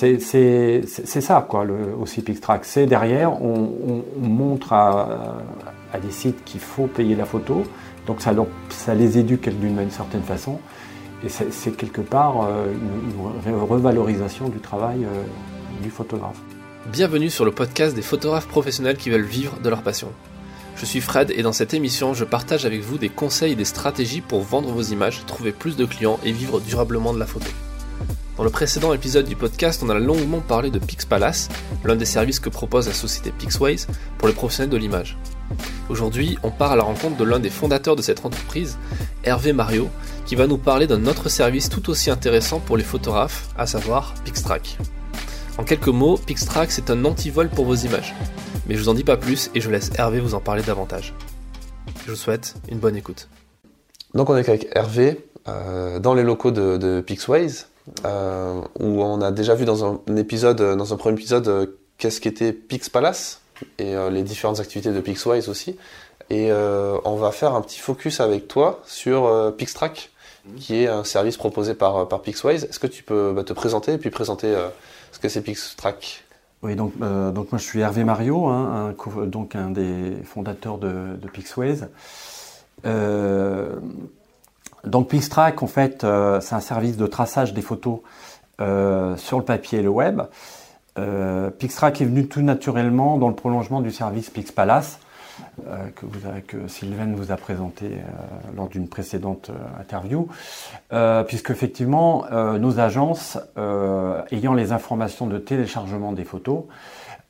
C'est ça, quoi, le, aussi PixTrack. C'est derrière, on, montre à, des sites qu'il faut payer la photo, donc ça, les éduque d'une certaine façon, et c'est quelque part euh, une, revalorisation du travail euh, du photographe. Bienvenue sur le podcast des photographes professionnels qui veulent vivre de leur passion. Je suis Fred et dans cette émission, je partage avec vous des conseils et des stratégies pour vendre vos images, trouver plus de clients et vivre durablement de la photo. Dans le précédent épisode du podcast, on a longuement parlé de PixPalace, l'un des services que propose la société Pixways pour les professionnels de l'image. Aujourd'hui, on part à la rencontre de l'un des fondateurs de cette entreprise, Hervé Mario, qui va nous parler d'un autre service tout aussi intéressant pour les photographes, à savoir Pixtrack. En quelques mots, Pixtrack c'est un antivol pour vos images. Mais je vous en dis pas plus et je laisse Hervé vous en parler davantage. Je vous souhaite une bonne écoute. Donc on est avec Hervé euh, dans les locaux de, de Pixways, euh, où on a déjà vu dans un, épisode, dans un premier épisode, euh, qu'est-ce qu'était Pixpalace et les différentes activités de Pixways aussi. Et on va faire un petit focus avec toi sur Pixtrack, qui est un service proposé par, par Pixways. Est-ce que tu peux bah, te présenter et puis présenter ce que c'est Pixtrack? Oui, donc, euh, donc moi je suis Hervé Mario, hein, un, donc un des fondateurs de, de Pixways. Euh, donc Pixtrack, en fait, euh, c'est un service de traçage des photos sur le papier et le web. Pixtrack est venu tout naturellement dans le prolongement du service Pixpalace, euh, que, vous que Sylvain vous a présenté euh, lors d'une précédente euh, interview, puisque effectivement nos agences, ayant les informations de téléchargement des photos,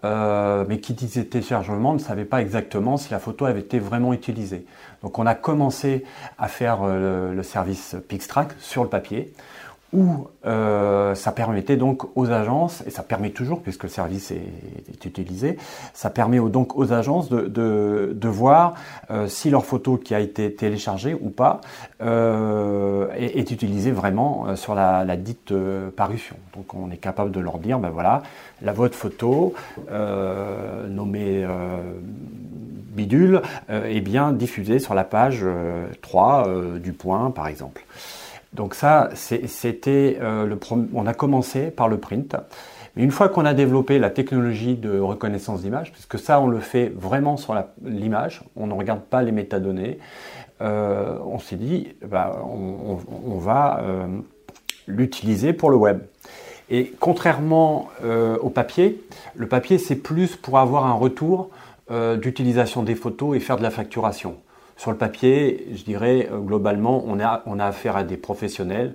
mais qui disait téléchargement ne savaient pas exactement si la photo avait été vraiment utilisée. Donc on a commencé à faire le service Pixtrack sur le papier où euh, ça permettait donc aux agences, et ça permet toujours puisque le service est, utilisé, ça permet donc aux agences de, de, de voir euh, si leur photo qui a été téléchargée ou pas euh, est, est, utilisée vraiment euh, sur la, la dite euh, parution. Donc on est capable de leur dire, ben voilà, la votre photo nommée bidule est bien diffusée sur la page 3 du point par exemple. Donc ça, c'était euh, on a commencé par le print. Mais une fois qu'on a développé la technologie de reconnaissance d'image, puisque ça on le fait vraiment sur l'image, on ne regarde pas les métadonnées, euh, on s'est dit, bah, on, va euh, l'utiliser pour le web. Et contrairement au papier, le papier c'est plus pour avoir un retour d'utilisation des photos et faire de la facturation. Sur le papier, je dirais, euh, globalement, on a, affaire à des professionnels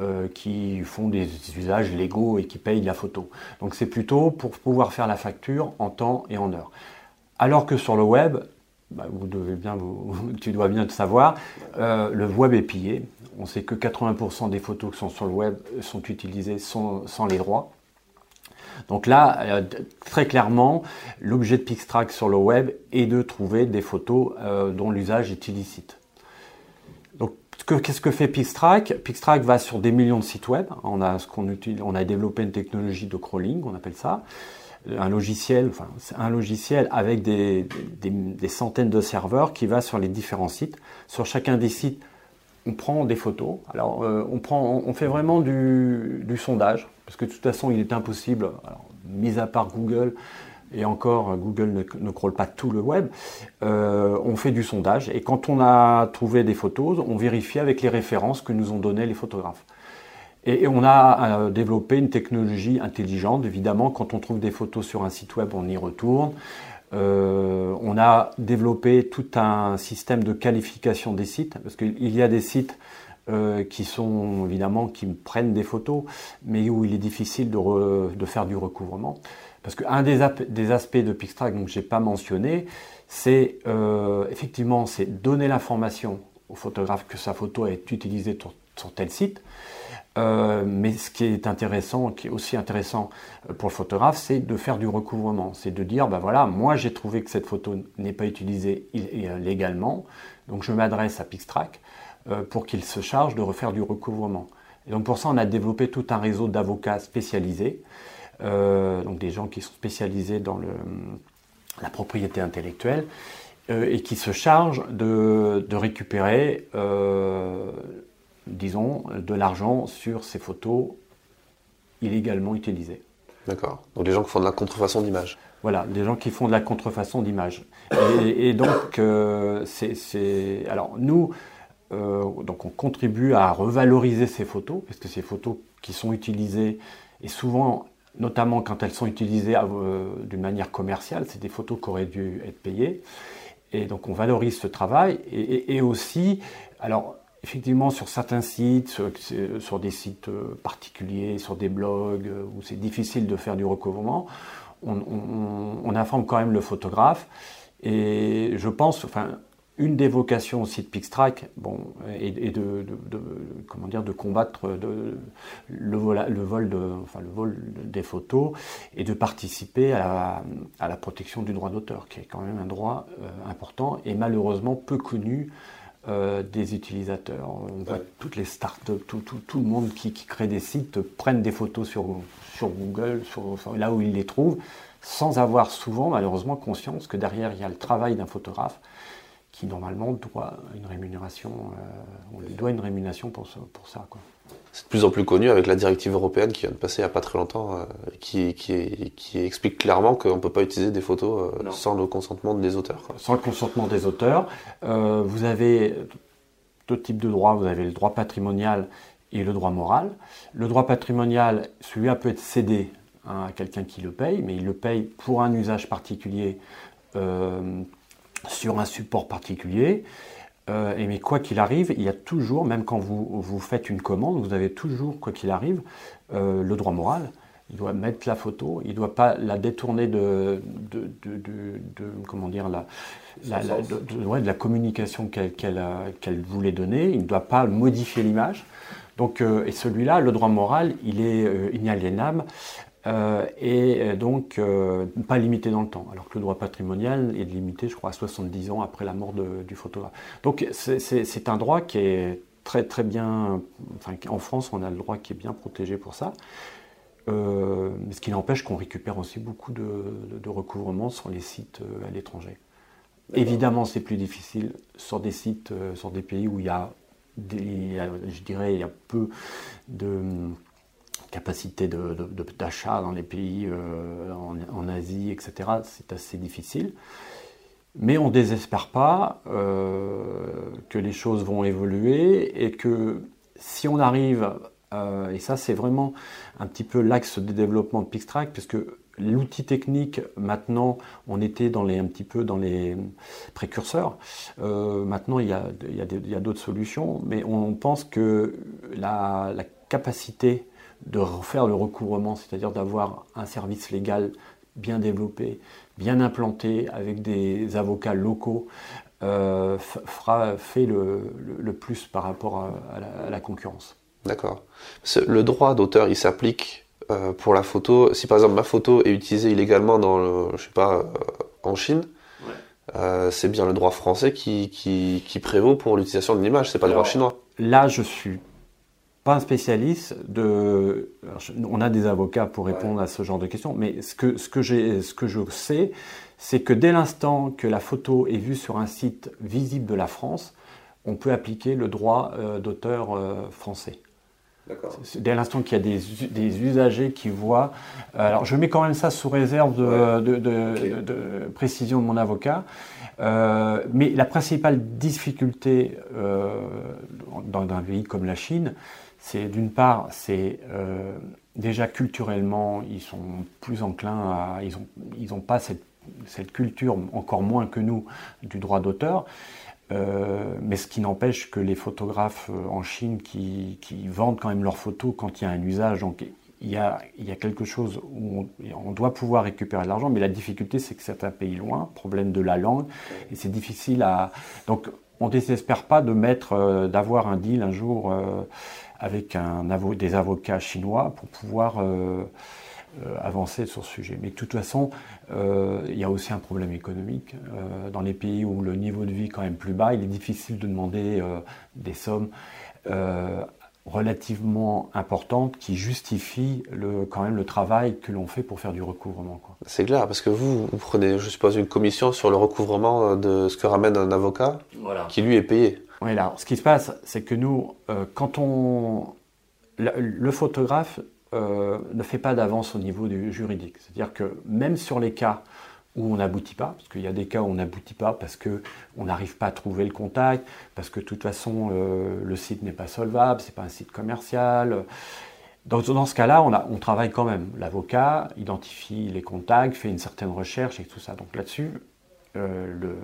euh, qui font des usages légaux et qui payent la photo. Donc c'est plutôt pour pouvoir faire la facture en temps et en heure. Alors que sur le web, bah, tu dois bien le savoir, euh, le web est pillé. On sait que 80% des photos qui sont sur le web sont utilisées sans les droits. Donc là, euh, très clairement, l'objet de Pixtrack sur le web est de trouver des photos euh, dont l'usage est illicite. Donc, qu'est-ce que fait Pixtrack? Pixtrack va sur des millions de sites web. On a, développé une technologie de crawling, on appelle ça un logiciel, un logiciel avec des, centaines de serveurs qui va sur les différents sites. Sur chacun des sites, on prend des photos. Alors, euh, on, prend, on fait vraiment du, sondage, parce que de toute façon, il est impossible, mis à part Google, et encore, Google ne, ne crawl pas tout le web, euh, on fait du sondage, et quand on a trouvé des photos, on vérifie avec les références que nous ont données les photographes. Et, on a euh, développé une technologie intelligente, évidemment, quand on trouve des photos sur un site web, on y retourne. Euh, on a développé tout un système de qualification des sites, parce qu'il y a des sites euh, qui sont évidemment qui prennent des photos, mais où il est difficile de, faire du recouvrement. Parce qu'un des, aspects de Pixtrack je n'ai pas mentionné, c'est euh, effectivement c'est donner l'information au photographe que sa photo est utilisée sur tel site. Euh, mais ce qui est intéressant, qui est aussi intéressant euh, pour le photographe, c'est de faire du recouvrement. C'est de dire, ben voilà, moi j'ai trouvé que cette photo n'est pas utilisée euh, légalement, donc je m'adresse à Pixtrack pour qu'il se charge de refaire du recouvrement. Donc pour ça, on a développé tout un réseau d'avocats spécialisés, donc des gens qui sont spécialisés dans la propriété intellectuelle et qui se chargent de récupérer disons, de l'argent sur ces photos illégalement utilisées. D'accord. Donc les gens qui font de la contrefaçon d'image. Voilà, des gens qui font de la contrefaçon d'image. Et, donc, euh, c'est. Alors, nous, euh, donc on contribue à revaloriser ces photos, parce que ces photos qui sont utilisées, et souvent, notamment quand elles sont utilisées euh, d'une manière commerciale, c'est des photos qui auraient dû être payées. Et donc on valorise ce travail. Et, aussi, alors effectivement, sur certains sites, sur, des sites euh, particuliers, sur des blogs où c'est difficile de faire du recouvrement, on, informe quand même le photographe. Et je pense, enfin, une des vocations aussi de Pixtrack, bon, est, de, comment dire, de combattre le, vol, le, vol de, enfin, le vol des photos et de participer à la, protection du droit d'auteur, qui est quand même un droit euh, important et malheureusement peu connu euh, des utilisateurs. On voit toutes les startups, tout, tout, tout le monde qui, crée des sites prennent des photos sur, sur Google, sur, là où ils les trouvent, sans avoir souvent malheureusement conscience que derrière il y a le travail d'un photographe qui normalement doit une rémunération, euh, on lui doit une rémunération pour, pour ça. C'est de plus en plus connu avec la directive européenne qui vient de passer il n'y a pas très longtemps, euh, qui, qui, qui, explique clairement qu'on ne peut pas utiliser des photos euh, sans le consentement des auteurs. Sans le consentement des auteurs. vous avez deux types de droits. Vous avez le droit patrimonial et le droit moral. Le droit patrimonial, celui-là peut être cédé hein, à quelqu'un qui le paye, mais il le paye pour un usage particulier sur un support particulier. Euh, et mais quoi qu'il arrive, il y a toujours, même quand vous, vous faites une commande, vous avez toujours, quoi qu'il arrive, euh, le droit moral. Il doit mettre la photo, il ne doit pas la détourner de, de, comment dire, la, la, de, la communication qu'elle voulait donner. Il ne doit pas modifier l'image. Donc, euh, et celui-là, le droit moral, il est inaliénable. Euh, et euh, donc euh, pas limité dans le temps, alors que le droit patrimonial est limité, je crois, à 70 ans après la mort du photographe. Donc c'est un droit qui est très très bien, enfin en France on a le droit qui est bien protégé pour ça, mais ce qui n'empêche qu'on récupère aussi beaucoup de, de, recouvrements sur les sites à l'étranger. Évidemment c'est plus difficile sur des sites, sur des pays où il y a, je dirais, il y a peu de capacité d'achat dans les pays euh, en, Asie, etc., c'est assez difficile. Mais on ne désespère pas euh, que les choses vont évoluer et que si on arrive, euh, et ça c'est vraiment un petit peu l'axe de développement de Pixtrack, puisque l'outil technique, maintenant, on était dans les, un petit peu dans les précurseurs. maintenant, il y a, a d'autres solutions, mais on pense que la capacité de refaire le recouvrement, c'est-à-dire d'avoir un service légal bien développé, bien implanté, avec des avocats locaux, euh, fera, fait le, plus par rapport à, la, concurrence. D'accord. Le droit d'auteur, il s'applique euh, pour la photo. Si par exemple ma photo est utilisée illégalement dans, le, je sais pas, euh, en Chine, c'est bien le droit français qui, qui, prévaut pour l'utilisation de l'image, c'est pas le droit chinois. Là, je suis un spécialiste de. on a des avocats pour répondre à ce genre de questions, mais ce que, ce que, ce que je sais, c'est que dès l'instant que la photo est vue sur un site visible de la France, on peut appliquer le droit euh, d'auteur euh, français. Dès l'instant qu'il y a des, des, usagers qui voient. Euh, alors, je mets quand même ça sous réserve de, de, de, précision de mon avocat. mais la principale difficulté dans un pays comme la Chine, c'est d'une part, c'est euh, déjà culturellement, ils sont plus enclins à, ils n'ont ils ont pas cette, cette, culture, encore moins que nous, du droit d'auteur. Euh, mais ce qui n'empêche que les photographes euh, en Chine qui, vendent quand même leurs photos quand il y a un usage, donc il y a, quelque chose où on, doit pouvoir récupérer de l'argent, mais la difficulté c'est que c'est un pays loin, problème de la langue, et c'est difficile à... Donc on ne désespère pas de mettre, d'avoir un deal un jour avec des avocats chinois pour pouvoir euh, euh, avancer sur ce sujet. Mais de toute façon, euh, il y a aussi un problème économique. dans les pays où le niveau de vie est quand même plus bas, il est difficile de demander des sommes relativement importantes qui justifient le, quand même le travail que l'on fait pour faire du recouvrement. C'est clair, parce que vous, vous prenez, je suppose, une commission sur le recouvrement de ce que ramène un avocat qui lui est payé. Oui, alors ce qui se passe, c'est que nous, euh, quand on. Le, photographe, ne fait pas d'avance au niveau du juridique. C'est-à-dire que même sur les cas où on n'aboutit pas, parce qu'il y a des cas où on n'aboutit pas parce qu'on n'arrive pas à trouver le contact, parce que de toute façon le site n'est pas solvable, c'est pas un site commercial. Dans, ce cas-là, on, travaille quand même. L'avocat identifie les contacts, fait une certaine recherche et tout ça. Donc là-dessus, euh,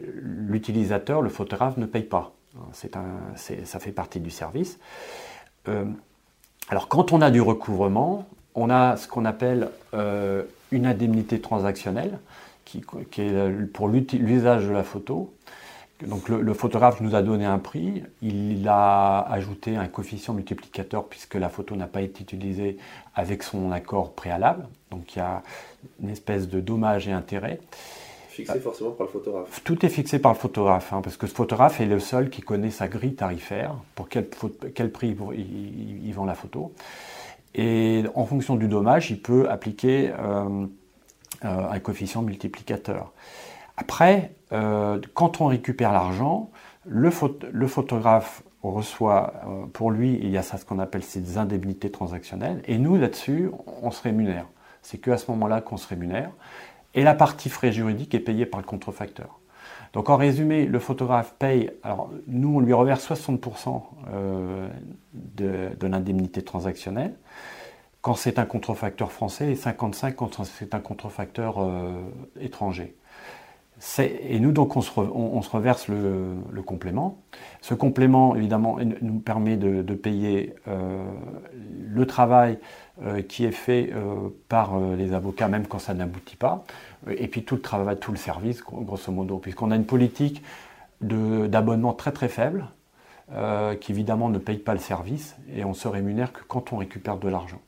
l'utilisateur, le, photographe, ne paye pas. Un, ça fait partie du service. Euh, alors quand on a du recouvrement, on a ce qu'on appelle euh, une indemnité transactionnelle, qui, qui est pour l'usage de la photo. Donc le, photographe nous a donné un prix, il a ajouté un coefficient multiplicateur puisque la photo n'a pas été utilisée avec son accord préalable. Donc il y a une espèce de dommage et intérêt. Fixé forcément par le photographe. Tout est fixé par le photographe, hein, parce que ce photographe est le seul qui connaît sa grille tarifaire, pour quel, quel prix il, vend la photo. Et en fonction du dommage, il peut appliquer euh, euh, un coefficient multiplicateur. Après, euh, quand on récupère l'argent, le, photographe reçoit, pour lui, il y a ça ce qu'on appelle ces indemnités transactionnelles, et nous, là-dessus, on se rémunère. C'est qu'à ce moment-là qu'on se rémunère, et la partie frais juridiques est payée par le contrefacteur. Donc en résumé, le photographe paye, alors nous on lui reverse 60% euh, de, de l'indemnité transactionnelle, quand c'est un contrefacteur français et 55% quand c'est un contrefacteur étranger. Et nous, donc, on se, reverse le, complément. Ce complément, évidemment, nous permet de, payer euh, le travail euh, qui est fait euh, par les avocats, même quand ça n'aboutit pas, et puis tout le travail, tout le service, grosso modo, puisqu'on a une politique d'abonnement très très faible, qui évidemment ne paye pas le service, et on se rémunère que quand on récupère de l'argent.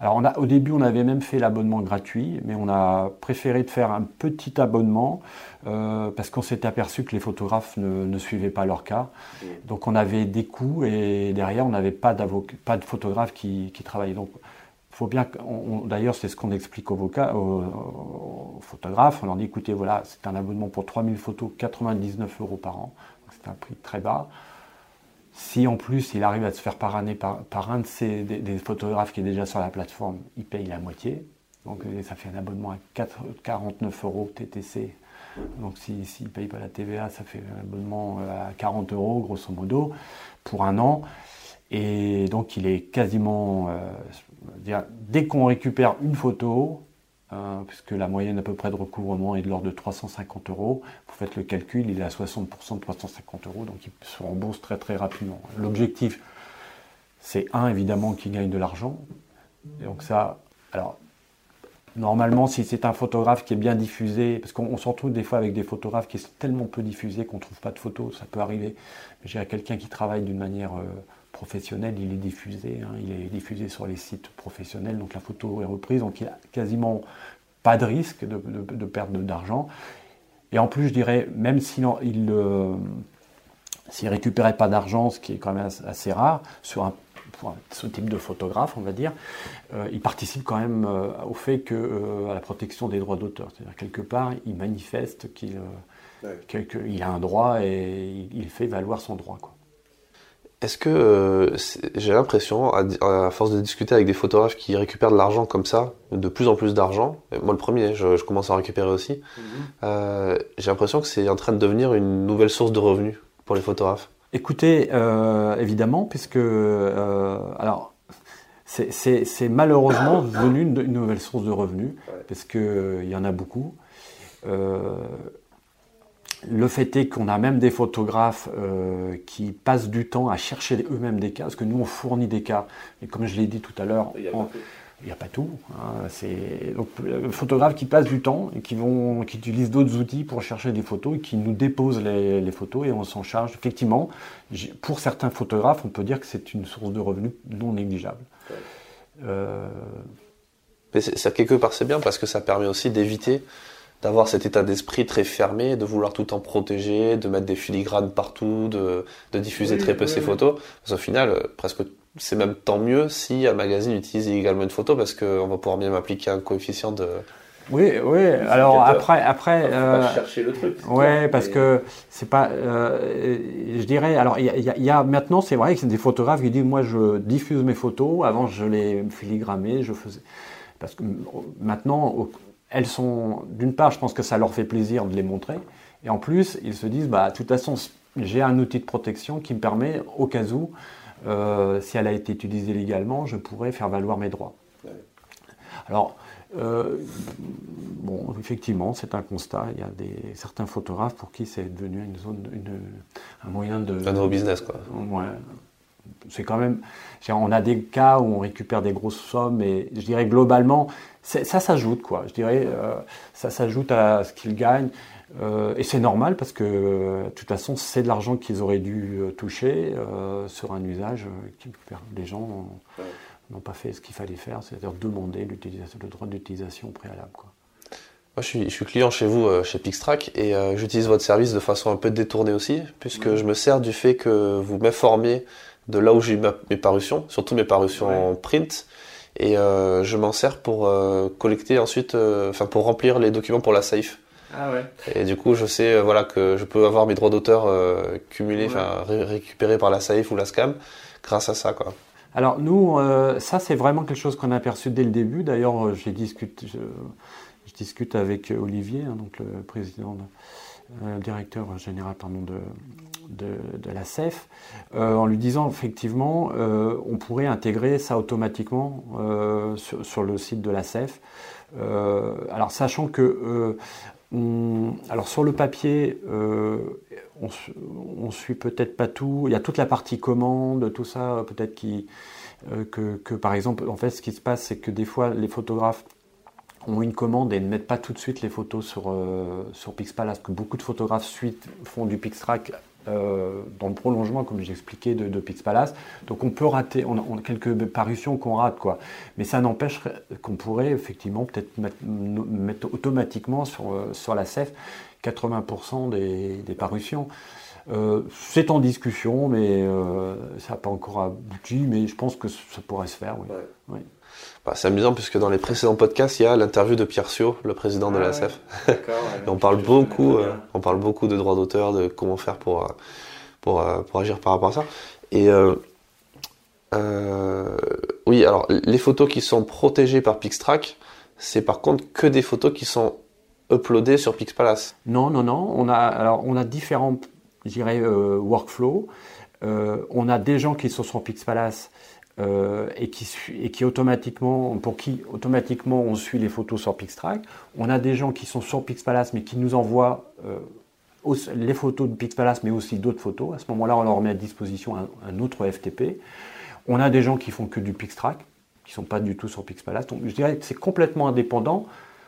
Alors au début, on avait même fait l'abonnement gratuit, mais on a préféré de faire un petit abonnement euh, parce qu'on s'était aperçu que les photographes ne, suivaient pas leur cas. Donc on avait des coûts et derrière, on n'avait pas, pas de photographes qui, travaillaient. Donc faut bien, d'ailleurs, c'est ce qu'on explique aux, aux, photographes. On leur dit écoutez, voilà, c'est un abonnement pour 3000 photos, 99 euros par an. C'est un prix très bas. Si en plus il arrive à se faire parrainer par, par un de ces, des, photographes qui est déjà sur la plateforme, il paye la moitié. Donc euh, ça fait un abonnement à 4, 49 euros TTC. Donc s'il si, ne paye pas la TVA, ça fait un abonnement euh, à 40 euros grosso modo pour un an. Et donc il est quasiment... Euh, dès qu'on récupère une photo, Hein, puisque la moyenne à peu près de recouvrement est de l'ordre de 350 euros. Vous faites le calcul, il est à 60% de 350 euros, donc il se rembourse très très rapidement. L'objectif, c'est un, évidemment, qu'il gagne de l'argent. Donc ça, alors, normalement, si c'est un photographe qui est bien diffusé, parce qu'on se retrouve des fois avec des photographes qui sont tellement peu diffusés qu'on ne trouve pas de photos, ça peut arriver. Mais j'ai quelqu'un qui travaille d'une manière... Euh, professionnel, il est diffusé, hein. il est diffusé sur les sites professionnels, donc la photo est reprise, donc il n'y a quasiment pas de risque de, de, perte d'argent. Et en plus, je dirais, même s'il il, euh, s'il récupérait pas d'argent, ce qui est quand même assez rare, sur un, ce type de photographe, on va dire, euh, il participe quand même euh, au fait que, à la protection des droits d'auteur. C'est-à-dire, quelque part, il manifeste qu'il qu'il a un droit et il fait valoir son droit. Quoi. Est-ce que euh, j'ai l'impression, à, force de discuter avec des photographes qui récupèrent de l'argent comme ça, de plus en plus d'argent, moi le premier, je, commence à récupérer aussi, mhm. euh, j'ai l'impression que c'est en train de devenir une nouvelle source de revenus pour les photographes. Écoutez, euh, évidemment, puisque alors c'est malheureusement devenu une, nouvelle source de revenus, parce qu'il y en a beaucoup le fait est qu'on a même des photographes euh, qui passent du temps à chercher eux-mêmes des cas, parce que nous on fournit des cas, et comme je l'ai dit tout à l'heure, il n'y a, pas tout. Hein. c'est donc le photographe qui passe du temps et qui vont, qui utilisent d'autres outils pour chercher des photos et qui nous déposent les, photos et on s'en charge. Effectivement, pour certains photographes, on peut dire que c'est une source de revenus non négligeable. Euh, Mais ça quelque part c'est bien parce que ça permet aussi d'éviter d'avoir cet état d'esprit très fermé, de vouloir tout en protéger, de mettre des filigranes partout, de, diffuser très peu ses photos. Parce qu'au final, euh, presque c'est même tant mieux si un magazine utilise également une photo parce qu'on va pouvoir bien appliquer un coefficient de, Oui, oui. Alors après, après. Euh, chercher le truc. Ouais, parce que c'est pas. Euh, je dirais. Alors il y, a maintenant, c'est vrai que c'est des photographes qui disent moi je diffuse mes photos. Avant je les filigrammais, je faisais. Parce que maintenant, elles sont. D'une part, je pense que ça leur fait plaisir de les montrer, et en plus, ils se disent bah de toute façon, j'ai un outil de protection qui me permet, au cas où, euh, si elle a été utilisée légalement, je pourrais faire valoir mes droits. Alors euh, bon, effectivement, c'est un constat. Il y a des, certains photographes pour qui c'est devenu une zone, une, un moyen de. Un nouveau business, quoi. Ouais. C'est quand même. On a des cas où on récupère des grosses sommes, et je dirais globalement, ça s'ajoute, quoi. Je dirais, euh, ça s'ajoute à ce qu'ils gagnent. Euh, et c'est normal parce que, de toute façon, c'est de l'argent qu'ils auraient dû toucher sur un usage qui les gens n'ont pas fait ce qu'il fallait faire, c'est-à-dire demander le droit d'utilisation préalable. Quoi. Moi, je suis, je suis, client chez vous, euh, chez Pixtrack, et euh, j'utilise votre service de façon un peu détournée aussi, puisque je me sers du fait que vous m'informez de là où j'ai mes parutions, surtout mes parutions en print, et euh, je m'en sers pour collecter ensuite, enfin pour remplir les documents pour la safe. Ah ouais. Et du coup, je sais voilà que je peux avoir mes droits d'auteur cumulés, enfin récupérés par la safe ou la scam grâce à ça, quoi. Alors nous, euh, ça c'est vraiment quelque chose qu'on a aperçu dès le début. D'ailleurs, euh, je, discute avec Olivier, hein, donc le président, euh, le directeur général pardon, de, de, la CEF, en lui disant effectivement, on pourrait intégrer ça automatiquement sur, le site de la CEF. alors sachant que alors sur le papier, on, suit peut-être pas tout. Il y a toute la partie commande, tout ça, peut-être qui, euh, que, par exemple, en fait, ce qui se passe, c'est que des fois, les photographes ont une commande et ne mettent pas tout de suite les photos sur, euh, sur Pixpalace, que beaucoup de photographes suite font du Pixtrack euh, dans le prolongement, comme j'expliquais, de, de Pixpalace. Donc on peut rater, on a, quelques parutions qu'on rate, quoi. Mais ça n'empêche qu'on pourrait effectivement peut-être mettre, automatiquement sur, sur la CEF 80% des, parutions. Euh, c'est en discussion, mais euh, ça n'a pas encore abouti, mais je pense que ça pourrait se faire. Oui. Bah, c'est amusant puisque dans les précédents podcasts, il y a l'interview de Pierre Sio, le président de la SF. on parle beaucoup, euh, on parle beaucoup de droits d'auteur, de comment faire pour, pour, pour, agir par rapport à ça. Et oui, alors les photos qui sont protégées par Pixtrack, c'est par contre que des photos qui sont uploadé sur Pixpalace Non, non, non. On a, alors, on a différents, euh, workflows. Euh, on a des gens qui sont sur Pixpalace euh, et, qui, et qui automatiquement, pour qui automatiquement on suit les photos sur Pixtrack. On a des gens qui sont sur Pixpalace mais qui nous envoient les photos de Pixpalace mais aussi d'autres photos. À ce moment-là, on leur met à disposition un, autre FTP. On a des gens qui font que du Pixtrack, qui ne sont pas du tout sur Pixpalace. Donc je dirais que c'est complètement indépendant.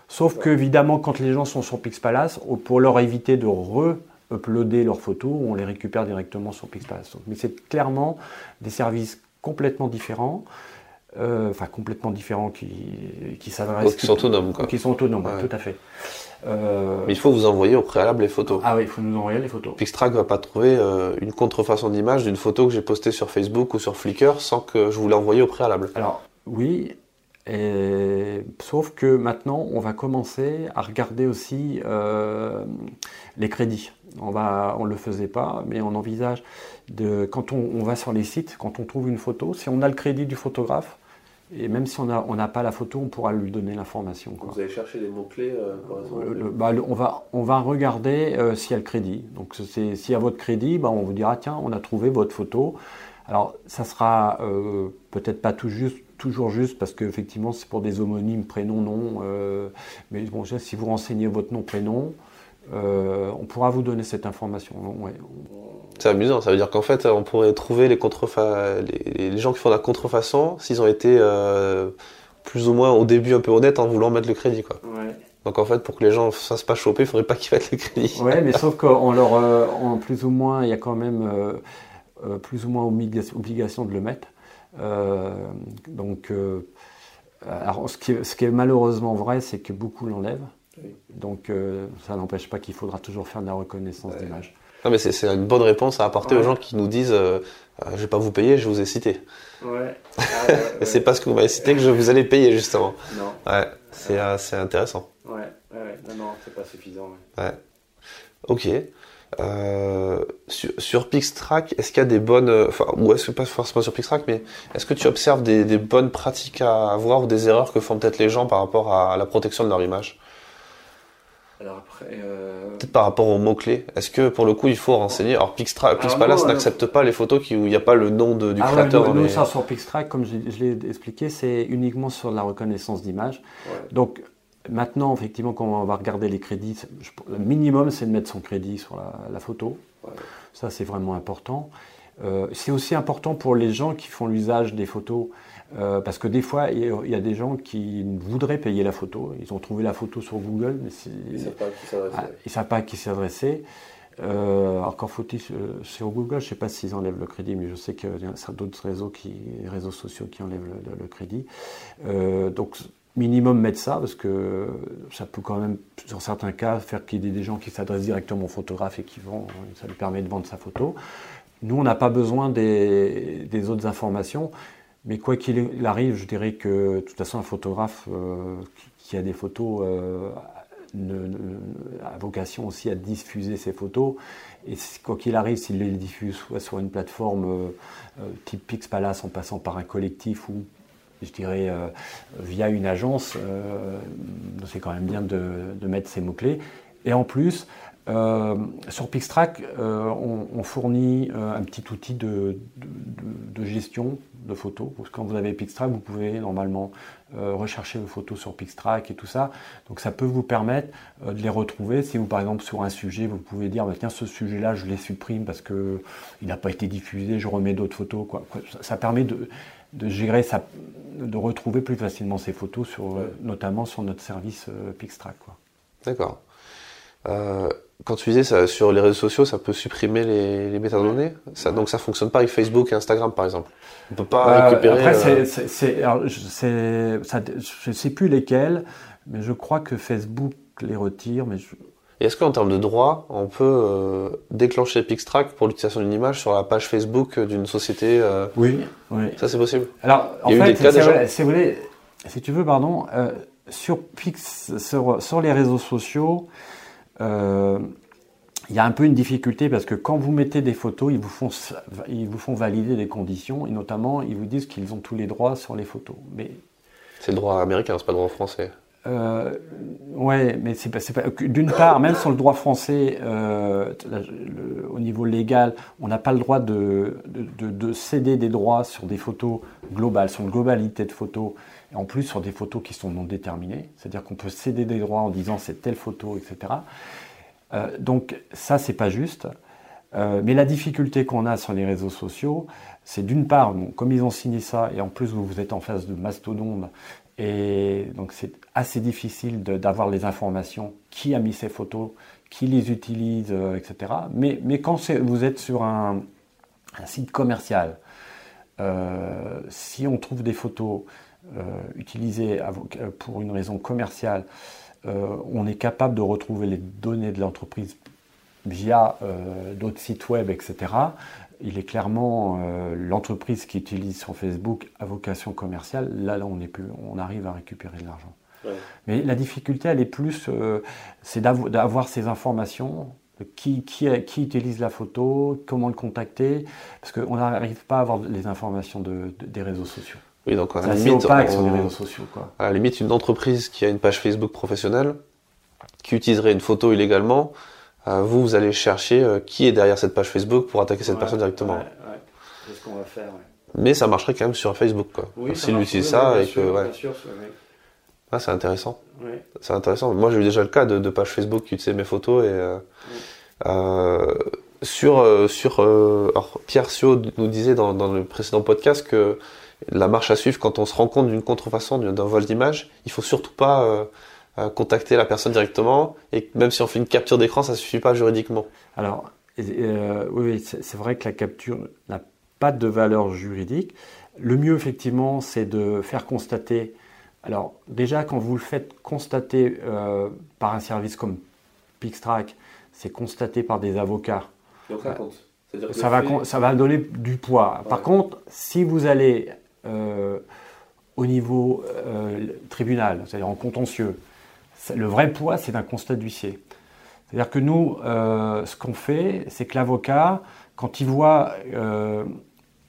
Sauf que, évidemment, quand les gens sont sur Pixpalace, pour leur éviter de re-uploader leurs photos, on les récupère directement sur Pixpalace. Mais c'est clairement des services complètement différents. Euh, enfin complètement différents qui, qui s'adressent. Qui sont autonomes, quoi. Qui sont autonomes, tout à fait. Euh, Mais il faut vous envoyer au préalable les photos. Ah oui, il faut nous envoyer les photos. Pixtrack va pas trouver euh, une contrefaçon d'image d'une photo que j'ai postée sur Facebook ou sur Flickr sans que je vous l'ai envoyée au préalable. Alors oui, et, sauf que maintenant, on va commencer à regarder aussi euh, les crédits. On ne on le faisait pas, mais on envisage de quand on, va sur les sites, quand on trouve une photo, si on a le crédit du photographe, et même si on n'a on pas la photo, on pourra lui donner l'information. Vous allez chercher des mots-clés euh, bah, on, va, on va regarder euh, s'il y a le crédit. Donc s'il y a votre crédit, bah, on vous dira tiens, on a trouvé votre photo. Alors ça sera peut-être pas tout juste toujours juste parce qu'effectivement c'est pour des homonymes prénom nom euh, mais bon si vous renseignez votre nom prénom euh, on pourra vous donner cette information. C'est amusant ça veut dire qu'en fait on pourrait trouver les, les, les, gens qui font la contrefaçon s'ils ont été euh, plus ou moins au début un peu honnêtes en voulant mettre le crédit quoi. Donc en fait pour que les gens ne se fassent pas choper il faudrait pas qu'ils mettent le crédit. Ouais mais sauf qu'en leur en plus ou moins il y a quand même plus ou moins obligation de le mettre euh, donc, euh, alors, ce qui, est, malheureusement vrai, c'est que beaucoup l'enlèvent. Donc, euh, ça n'empêche pas qu'il faudra toujours faire de la reconnaissance d'image. Non, mais c'est une bonne réponse à apporter aux gens qui nous disent euh, euh, Je vais pas vous payer, je vous ai cité. Ouais. Ah, c'est parce que vous m'avez cité que je vous allez payer, justement. Non. Ouais, c'est euh, intéressant. Ouais, ouais, non, non, c'est pas suffisant. Ouais. Ok. Euh, sur, sur Pixtrack, est-ce qu'il y a des bonnes, enfin, ou est-ce que pas forcément sur Pixtrack, mais est-ce que tu observes des, des, bonnes pratiques à avoir ou des erreurs que font peut-être les gens par rapport à la protection de leur image? Alors après, euh... Peut-être par rapport aux mots-clés. Est-ce que pour le coup il faut renseigner? Alors Pixtrack, Pixpalace euh, n'accepte pas les photos qui, où il n'y a pas le nom de, du ah créateur. Ouais, nous, mais... ça sur Pixtrack, comme je, je l'ai expliqué, c'est uniquement sur la reconnaissance d'image. Ouais. Donc maintenant, effectivement, quand on va regarder les crédits, le minimum c'est de mettre son crédit sur la, la photo. Ouais. Ça c'est vraiment important. Euh, c'est aussi important pour les gens qui font l'usage des photos. Euh, parce que des fois, il y, a des gens qui voudraient payer la photo. Ils ont trouvé la photo sur Google, mais ils ne savent pas à qui s'adresser. Ah, ils savent pas à qui s'adresser. Euh, encore faut-il sur Google, je ne sais pas s'ils enlèvent le crédit, mais je sais qu'il y a d'autres réseaux, qui, réseaux sociaux qui enlèvent le, le, le crédit. Donc minimum mettre ça parce que ça peut quand même, sur certains cas, faire qu'il y ait des gens qui s'adressent directement au photographe et qui vont, ça lui permet de vendre sa photo. Nous, on n'a pas besoin des, autres informations. Mais quoi qu'il arrive, je dirais que de toute façon, un photographe euh, qui a des photos euh, a vocation aussi à diffuser ses photos. Et quoi qu'il arrive, s'il les diffuse soit sur une plateforme euh, type Pixpalace en passant par un collectif ou je dirais via une agence, c'est quand même bien de, mettre ces mots-clés. Et en plus, euh, sur Pixtrack, euh, on, fournit euh, un petit outil de, de, gestion de photos. Quand vous avez Pixtrack, vous pouvez normalement rechercher vos photos sur Pixtrack et tout ça. Donc ça peut vous permettre de les retrouver. Si vous, par exemple, sur un sujet, vous pouvez dire, bah, tiens, ce sujet-là, je les supprime parce qu'il n'a pas été diffusé, je remets d'autres photos. Quoi. Ça, permet de, de gérer, sa, de retrouver plus facilement ces photos, sur, notamment sur notre service Pixtrack. D'accord. Euh, quand tu disais ça, sur les réseaux sociaux, ça peut supprimer les, les métadonnées? Ça, donc ça fonctionne pas avec Facebook et Instagram, par exemple? On peut pas euh, récupérer. Après, euh... c'est, je ne sais plus lesquels, mais je crois que Facebook les retire. Mais je... Et est-ce qu'en termes de droit, on peut euh, déclencher Pixtrack pour l'utilisation d'une image sur la page Facebook d'une société euh, Oui, oui. Ça, c'est possible. Alors, en fait, déjà si, vous voulez, si tu veux, pardon, euh, sur, Pix, sur, sur les réseaux sociaux, il y a un peu une difficulté parce que quand vous mettez des photos, ils vous font, ils vous font valider des conditions et notamment ils vous disent qu'ils ont tous les droits sur les photos. Mais c'est le droit américain, c'est pas le droit français. Euh, ouais, mais c'est pas, d'une part, même sur le droit français, euh, au niveau légal, on n'a pas le droit de, de, de, céder des droits sur des photos globales, sur une globalité de photos, et en plus sur des photos qui sont non déterminées. C'est-à-dire qu'on peut céder des droits en disant c'est telle photo, etc. Euh, donc ça, c'est pas juste. Mais la difficulté qu'on a sur les réseaux sociaux, c'est d'une part, comme ils ont signé ça, et en plus vous, vous êtes en face de mastodontes, et donc c'est assez difficile d'avoir les informations, qui a mis ces photos, qui les utilise, euh, etc. Mais, quand vous êtes sur un, site commercial, euh, si on trouve des photos euh, utilisées pour une raison commerciale, on est capable de retrouver les données de l'entreprise via d'autres sites web, etc. Il est clairement euh, l'entreprise qui utilise son Facebook à vocation commerciale. Là, là on, est plus, on arrive à récupérer de l'argent. Ouais. Mais la difficulté, elle est plus, euh, c'est d'avoir ces informations. Qui, qui, qui, utilise la photo, comment le contacter, parce qu'on n'arrive pas à avoir les informations de, de, des réseaux sociaux. Oui, donc à la limite, opaque on- sur les réseaux sociaux. Quoi. à la limite, une entreprise qui a une page Facebook professionnelle, qui utiliserait une photo illégalement, vous, vous allez chercher euh, qui est derrière cette page Facebook pour attaquer cette Ouais, personne directement. ouais, ouais. C'est ce qu'on va faire. Mais ça marcherait quand même sur Facebook, quoi. Oui, S'il utilise ça bien et sûr, que, ouais. bien sûr, c'est-. Ah, intéressant. C'est intéressant. Moi, j'ai eu déjà le cas de, de pages Facebook qui utilisaient mes photos et euh, euh, sur euh, sur euh, alors Pierre Sio nous disait dans, dans le précédent podcast que la marche à suivre quand on se rend compte d'une contrefaçon d'un d'un vol d'image, il faut surtout pas euh, contacter la personne directement et que même si on fait une capture d'écran, ça suffit pas juridiquement. Alors, euh, oui, c'est vrai que la capture n'a pas de valeur juridique. Le mieux, effectivement, c'est de faire constater. Alors, déjà, quand vous le faites constater euh, par un service comme Pixtrack, c'est constaté par des avocats. Donc ça compte. Ça va, fait- con- ça va donner du poids. Par contre, si vous allez euh, au niveau euh, tribunal, c'est-à-dire en contentieux, le vrai poids, c'est un constat d'huissier. C'est-à-dire que nous, euh, ce qu'on fait, c'est que l'avocat, quand il voit, euh,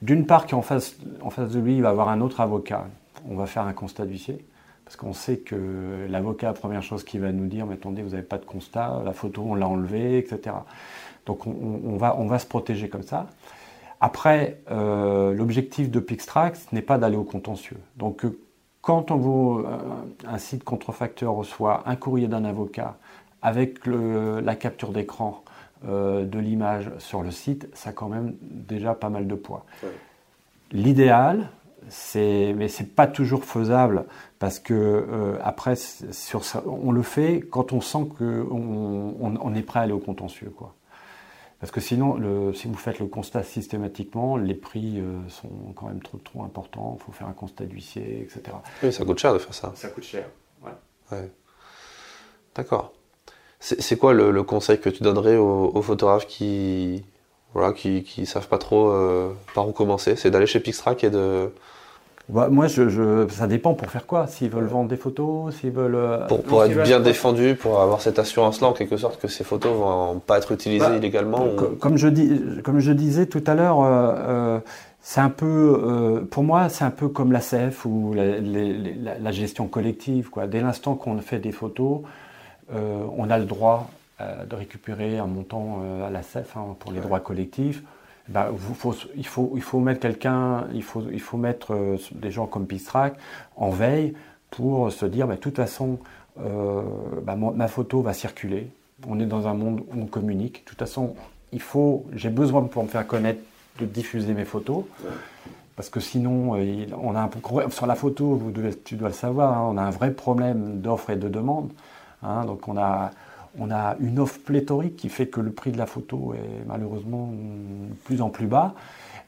d'une part qu'en face, en face de lui, il va avoir un autre avocat, on va faire un constat d'huissier. Parce qu'on sait que l'avocat, la première chose qu'il va nous dire, mais attendez, vous n'avez pas de constat, la photo, on l'a enlevée, etc. Donc on, va, se protéger comme ça. Après, euh, l'objectif de Pixtrack, ce n'est pas d'aller au contentieux. Donc quand on vous, euh, un site contrefacteur reçoit un courrier d'un avocat avec le- la capture d'écran euh, de l'image sur le site, ça a quand même déjà pas mal de poids. Ouais. L'idéal, c'est, mais c'est pas toujours faisable parce que euh, après, c'est- sur ça, on le fait quand on sent qu'on on, on est prêt à aller au contentieux, quoi. Parce que sinon, le, si vous faites le constat systématiquement, les prix euh, sont quand même trop, trop importants. Il faut faire un constat d'huissier, etc. Oui, ça coûte cher de faire ça. Ça coûte cher. Ouais. D'accord. C'est c'est quoi le, le conseil que tu donnerais aux, aux photographes qui voilà qui, qui savent pas trop euh, par où commencer? C'est d'aller chez Pixtrack et de Bah, moi, je, je- ça dépend pour faire quoi. S'ils veulent vendre des photos, s'ils veulent. euh, pour, pour être veulent- bien défendu, pour avoir cette assurance-là en quelque sorte que ces photos vont pas être utilisées Bah, illégalement. ou- Comme je, dis, comme je disais tout à l'heure, euh, euh, c'est un peu, euh, pour moi, c'est un peu comme la CF ou la, les- les- la- la gestion collective. Quoi. Dès l'instant qu'on fait des photos, on a le droit de récupérer un montant à la CEF hein, pour les Ouais. droits collectifs. Vous- faut- il, faut, il faut mettre quelqu'un, il faut, il faut mettre euh, des gens comme Pixtrack en veille pour se dire, ben, de toute façon, euh, mon- ma photo va circuler. On est dans un monde où on communique. De toute façon, il faut, j'ai besoin pour me faire connaître de diffuser mes photos. Parce que sinon, euh, on a un, sur la photo, tu dois le savoir, hein, on a un vrai problème d'offre et de demande. hein. donc on a, on a une offre pléthorique qui fait que le prix de la photo est malheureusement de plus en plus bas.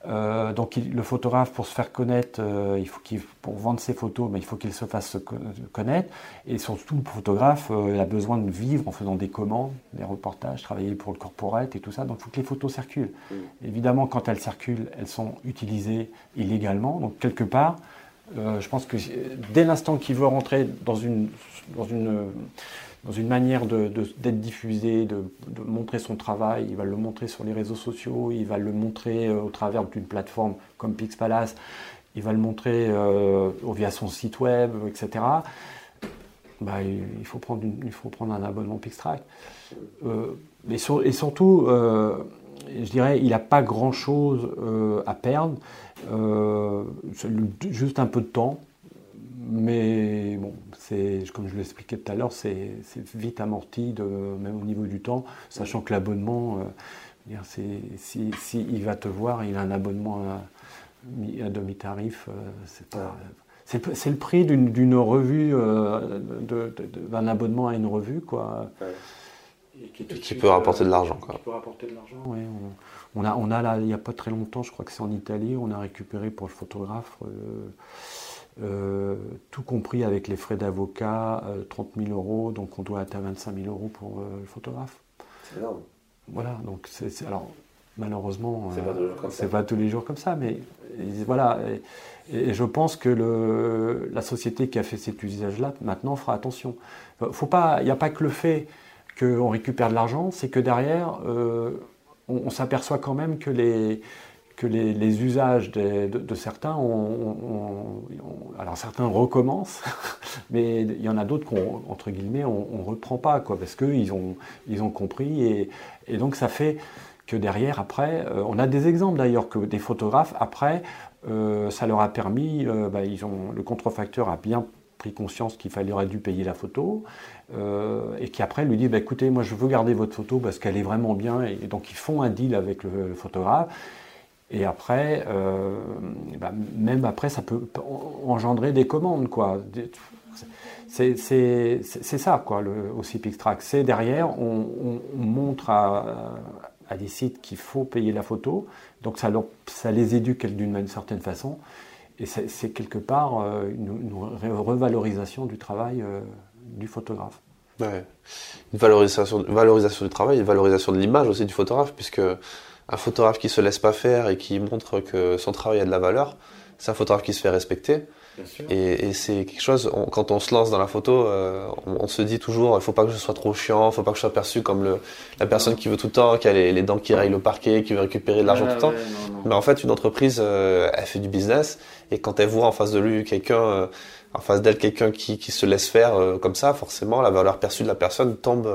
Euh, donc il- le photographe, pour se faire connaître, euh, il faut qu'il, pour vendre ses photos, ben, il faut qu'il se fasse co- connaître. Et surtout, le photographe euh, il a besoin de vivre en faisant des commandes, des reportages, travailler pour le corporate et tout ça. Donc il faut que les photos circulent. Évidemment, quand elles circulent, elles sont utilisées illégalement. Donc quelque part, je pense que dès l'instant qu'il veut rentrer dans une, dans une, dans une manière de- de- d'être diffusé, de, montrer son travail, il va le montrer sur les réseaux sociaux, il va le montrer euh, au travers d'une plateforme comme Pixpalace, il va le montrer euh, via son site web, etc. Bah, il, faut prendre un abonnement Pixtrack. Euh, et surtout, je dirais, il n'a pas grand-chose à perdre, juste un peu de temps. Mais bon, comme je l'expliquais tout à l'heure, c'est c'est vite amorti, de, même au niveau du temps, sachant que l'abonnement, euh, si, si il va te voir, il a un abonnement à, mi- à demi-tarif, euh, c'est pas. C'est le- c'est le prix d'une d'une revue, euh, de- de- de- d'un abonnement à une revue, quoi. Ouais. Et qui, est tout Et de qui suite, peut rapporter euh, de l'argent, quoi. Qui peut rapporter de l'argent, oui. On, on a, on a là, il n'y a pas très longtemps, je crois que c'est en Italie, on a récupéré pour le photographe, euh, euh, tout compris avec les frais d'avocat, euh, 30 000 euros, donc on doit être à 25 000 euros pour euh, le photographe. C'est énorme. Voilà, donc c'est, alors malheureusement, C'est euh, pas tous les jours comme ça. c'est pas tous les jours comme ça, mais et voilà. Et, et je pense que le, la société qui a fait cet usage-là maintenant fera attention. Faut pas, il n'y a pas que le fait qu'on récupère de l'argent, c'est que derrière, euh, on, on s'aperçoit quand même que les que les, usages de, certains, ont, alors certains recommencent, mais il y en a d'autres qu'on entre guillemets on, on reprend pas quoi, parce qu'ils ont ils ont compris et, et donc ça fait que derrière après, euh, on a des exemples d'ailleurs que des photographes après, euh, ça leur a permis, euh, bah, ils ont le contrefacteur a bien pris conscience qu'il fallait aurait dû payer la photo et qui après lui dit bah, écoutez moi je veux garder votre photo parce qu'elle est vraiment bien et donc ils font un deal avec le photographe et après, euh, bah, même après, ça peut engendrer des commandes, quoi. C'est ça, quoi, le, aussi Pixtrack. C'est derrière, on, on- on montre à, des sites qu'il faut payer la photo, donc ça, les éduque d'une certaine façon, et c'est quelque part euh, une, une re- revalorisation du travail euh, du photographe. Une valorisation, du travail, une valorisation de l'image aussi du photographe, puisque un photographe qui se laisse pas faire et qui montre que son travail a de la valeur, c'est un photographe qui se fait respecter. Et, et c'est quelque chose, quand on se lance dans la photo, euh, on, on, se dit toujours, il faut pas que je sois trop chiant, il faut pas que je sois perçu comme le, la personne qui veut tout le temps, qui a les, les dents qui rayent le parquet, qui veut récupérer de l'argent tout le temps. Non, non. Mais en fait, une entreprise, euh, elle fait du business, et quand elle voit en face de lui quelqu'un, euh, en face d'elle quelqu'un qui, qui se laisse faire comme ça, forcément, la valeur perçue de la personne tombe,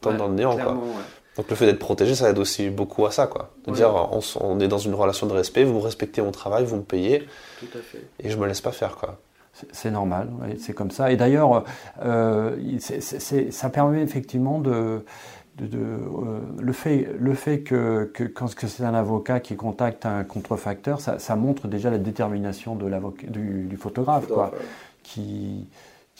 tombe Ouais, dans le néant. Quoi. clairement, ouais. Donc le fait d'être protégé, ça aide aussi beaucoup à ça, quoi. De Ouais. dire, on, est dans une relation de respect, vous respectez mon travail, vous me payez, Tout à fait. et je me laisse pas faire, quoi. C'est- normal, ouais, c'est comme ça. Et d'ailleurs, euh, ça permet effectivement de, de, de, euh, le fait, le fait que, que quand que c'est un avocat qui contacte un contrefacteur, ça, ça montre déjà la détermination de l'avocat, du, du photographe, quoi, qui,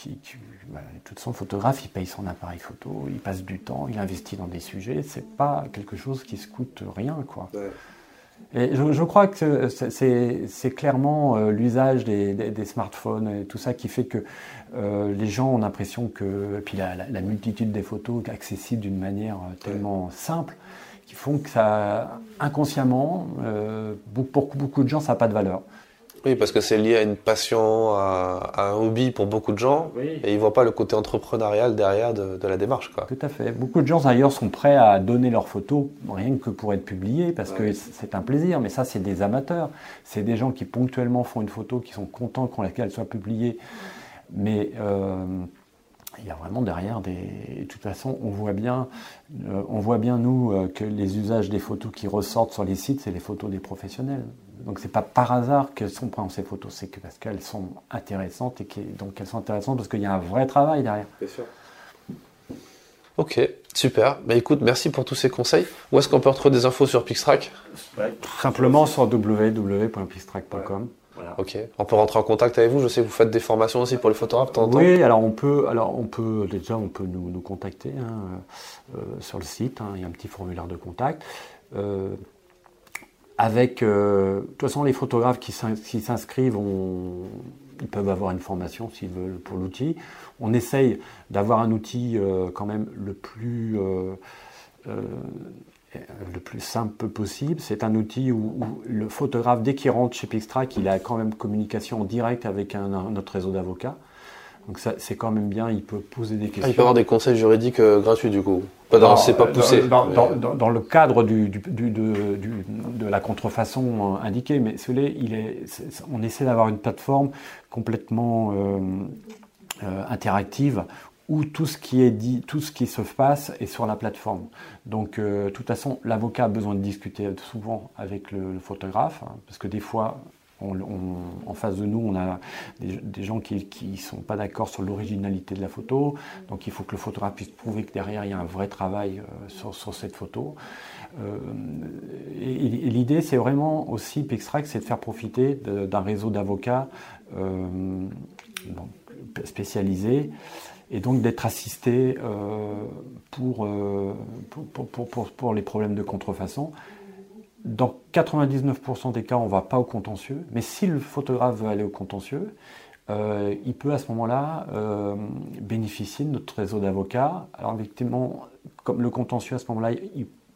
qui, qui- bah, toute façon, le photographe, il paye son appareil photo, il passe du temps, il investit dans des sujets. C'est pas quelque chose qui se coûte rien, quoi. Et je, je crois que c'est- clairement euh, l'usage des, des- des smartphones et tout ça qui fait que euh, les gens ont l'impression que, et puis la, la- la multitude des photos accessibles d'une manière euh, tellement simple, qui font que ça, inconsciemment, euh, pour beaucoup, beaucoup de gens, ça n'a pas de valeur. Oui, parce que c'est lié à une passion, à, à un hobby pour beaucoup de gens, Oui. et ils voient pas le côté entrepreneurial derrière de, de la démarche, quoi. Tout à fait. Beaucoup de gens d'ailleurs sont prêts à donner leurs photos rien que pour être publiées parce que c'est un plaisir. Mais ça, c'est des amateurs. C'est des gens qui ponctuellement font une photo, qui sont contents qu'elle soit publiée. Mais euh, il y a vraiment derrière des. De toute façon, on voit bien, euh, on voit bien nous euh, que les usages des photos qui ressortent sur les sites, c'est les photos des professionnels. Donc c'est pas par hasard qu'elles sont prises ces photos, c'est que parce qu'elles sont intéressantes et que, donc elles sont intéressantes parce qu'il y a un vrai travail derrière. Ok, super. Bah écoute, merci pour tous ces conseils. Où est-ce qu'on peut retrouver des infos sur Pixtrack? Simplement sur www.pixtrack.com. Ok. On peut rentrer en contact avec vous. Je sais que vous faites des formations aussi pour les photographes. Oui, alors on peut, alors on peut déjà on peut nous, nous contacter hein, euh, sur le site. hein, il y a un petit formulaire de contact. Euh, avec, euh, de toute façon, les photographes qui s'in- qui s'inscrivent, on- ils peuvent avoir une formation s'ils veulent pour l'outil. On essaye d'avoir un outil euh, quand même le plus euh, euh, le plus simple possible. C'est un outil où, où le photographe, dès qu'il rentre chez Pixtrack, il a quand même communication en direct avec un, un- notre réseau d'avocats. Donc ça, c'est quand même bien, il peut poser des questions. Ah, il peut avoir des conseils juridiques euh, gratuits, du coup. Pas dans, c'est pas Dans- poussé. Dans, mais- dans- dans- dans le cadre du, du- du- de, la contrefaçon euh, indiquée, mais celui il est, on essaie d'avoir une plateforme complètement euh, euh, interactive où tout ce qui est dit, tout ce qui se passe est sur la plateforme. Donc, euh, de toute façon, l'avocat a besoin de discuter souvent avec le, photographe, hein, parce que des fois, en face de nous, on a des, gens qui ne sont pas d'accord sur l'originalité de la photo. Donc, il faut que le photographe puisse prouver que derrière, il y a un vrai travail euh, sur, cette photo. Euh, et, l'idée, c'est vraiment aussi, Pixtrack, c'est de faire profiter d'un réseau d'avocats spécialisés et donc d'être assisté euh, pour, euh, pour, pour- pour- pour- pour les problèmes de contrefaçon. Dans 99% des cas, on ne va pas au contentieux, mais si le photographe veut aller au contentieux, euh, il peut à ce moment-là bénéficier de notre réseau d'avocats. Alors effectivement, comme le contentieux à ce moment-là,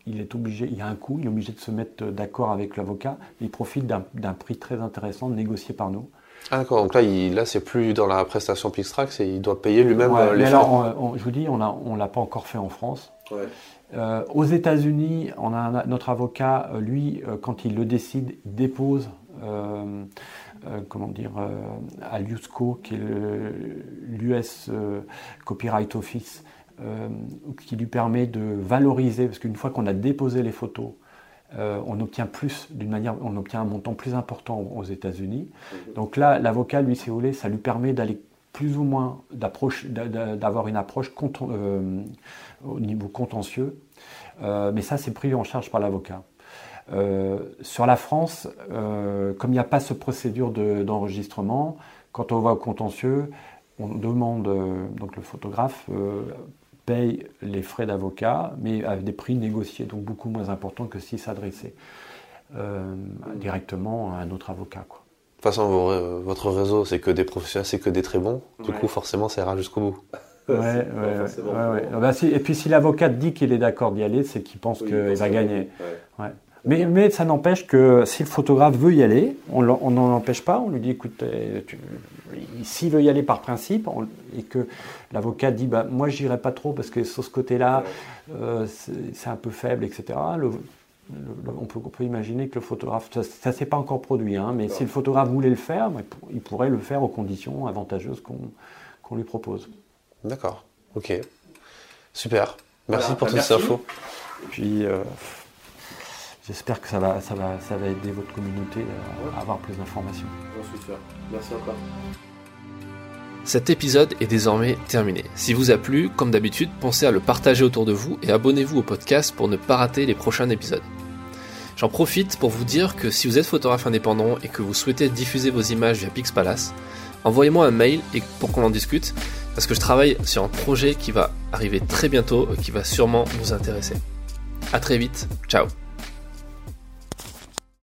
il, est obligé, il y a un coût, il est obligé de se mettre d'accord avec l'avocat. Il profite d'un prix très intéressant négocié par nous. Ah, d'accord. Donc là, il, là, c'est plus dans la prestation Pixtrack, c'est il doit payer lui-même Ouais, euh, les mais frais. alors, on- on- je vous dis, on ne l'a pas encore fait en France. Euh, aux États-Unis, on a un- notre avocat, euh, lui, quand il le décide, il dépose, euh, euh, comment dire, à l'USCO, qui est l'US Copyright Office, qui lui permet de valoriser, parce qu'une fois qu'on a déposé les photos, euh, on obtient plus, d'une manière, on obtient un montant plus important aux États-Unis. Donc là, l'avocat, lui, si vous voulez, ça lui permet d'aller plus ou moins d'avoir une approche euh, au niveau contentieux, Euh, mais ça c'est pris en charge par l'avocat. Sur la France, comme il n'y a pas cette procédure de- d'enregistrement, quand on va au contentieux, on demande, donc le photographe paye les frais d'avocat, mais à des prix négociés, donc beaucoup moins importants que s'il s'adressait euh, directement à un autre avocat. Quoi. De toute façon, vos- euh, votre réseau, c'est que des professionnels, c'est que des très bons. Du Ouais. coup, forcément, ça ira jusqu'au bout. Ouais, ouais, bah, et puis si l'avocat dit qu'il est d'accord d'y aller, c'est qu'il pense qu'il va gagner. Mais, mais, ça n'empêche que si le photographe veut y aller, on n'en empêche pas, on lui dit écoute, euh, s'il veut y aller par principe, et que l'avocat dit bah, moi j'irai pas trop parce que sur ce côté-là, euh, c'est un peu faible, etc. on, peut, imaginer que le photographe, ça ne s'est pas encore produit, hein, mais si le photographe voulait le faire, bah, il pourrait le faire aux conditions avantageuses qu'on lui propose. D'accord, ok. Super. Merci pour toutes ces infos. Puis, euh, j'espère que ça va, ça, va, ça va aider votre communauté à avoir plus d'informations. J'en suis sûr. Merci encore. Cet épisode est désormais terminé. Si vous a plu, comme d'habitude, pensez à le partager autour de vous et abonnez-vous au podcast pour ne pas rater les prochains épisodes. J'en profite pour vous dire que si vous êtes photographe indépendant et que vous souhaitez diffuser vos images via Pixpalace, envoyez-moi un mail et pour qu'on en discute parce que je travaille sur un projet qui va arriver très bientôt, qui va sûrement vous intéresser. A très vite, ciao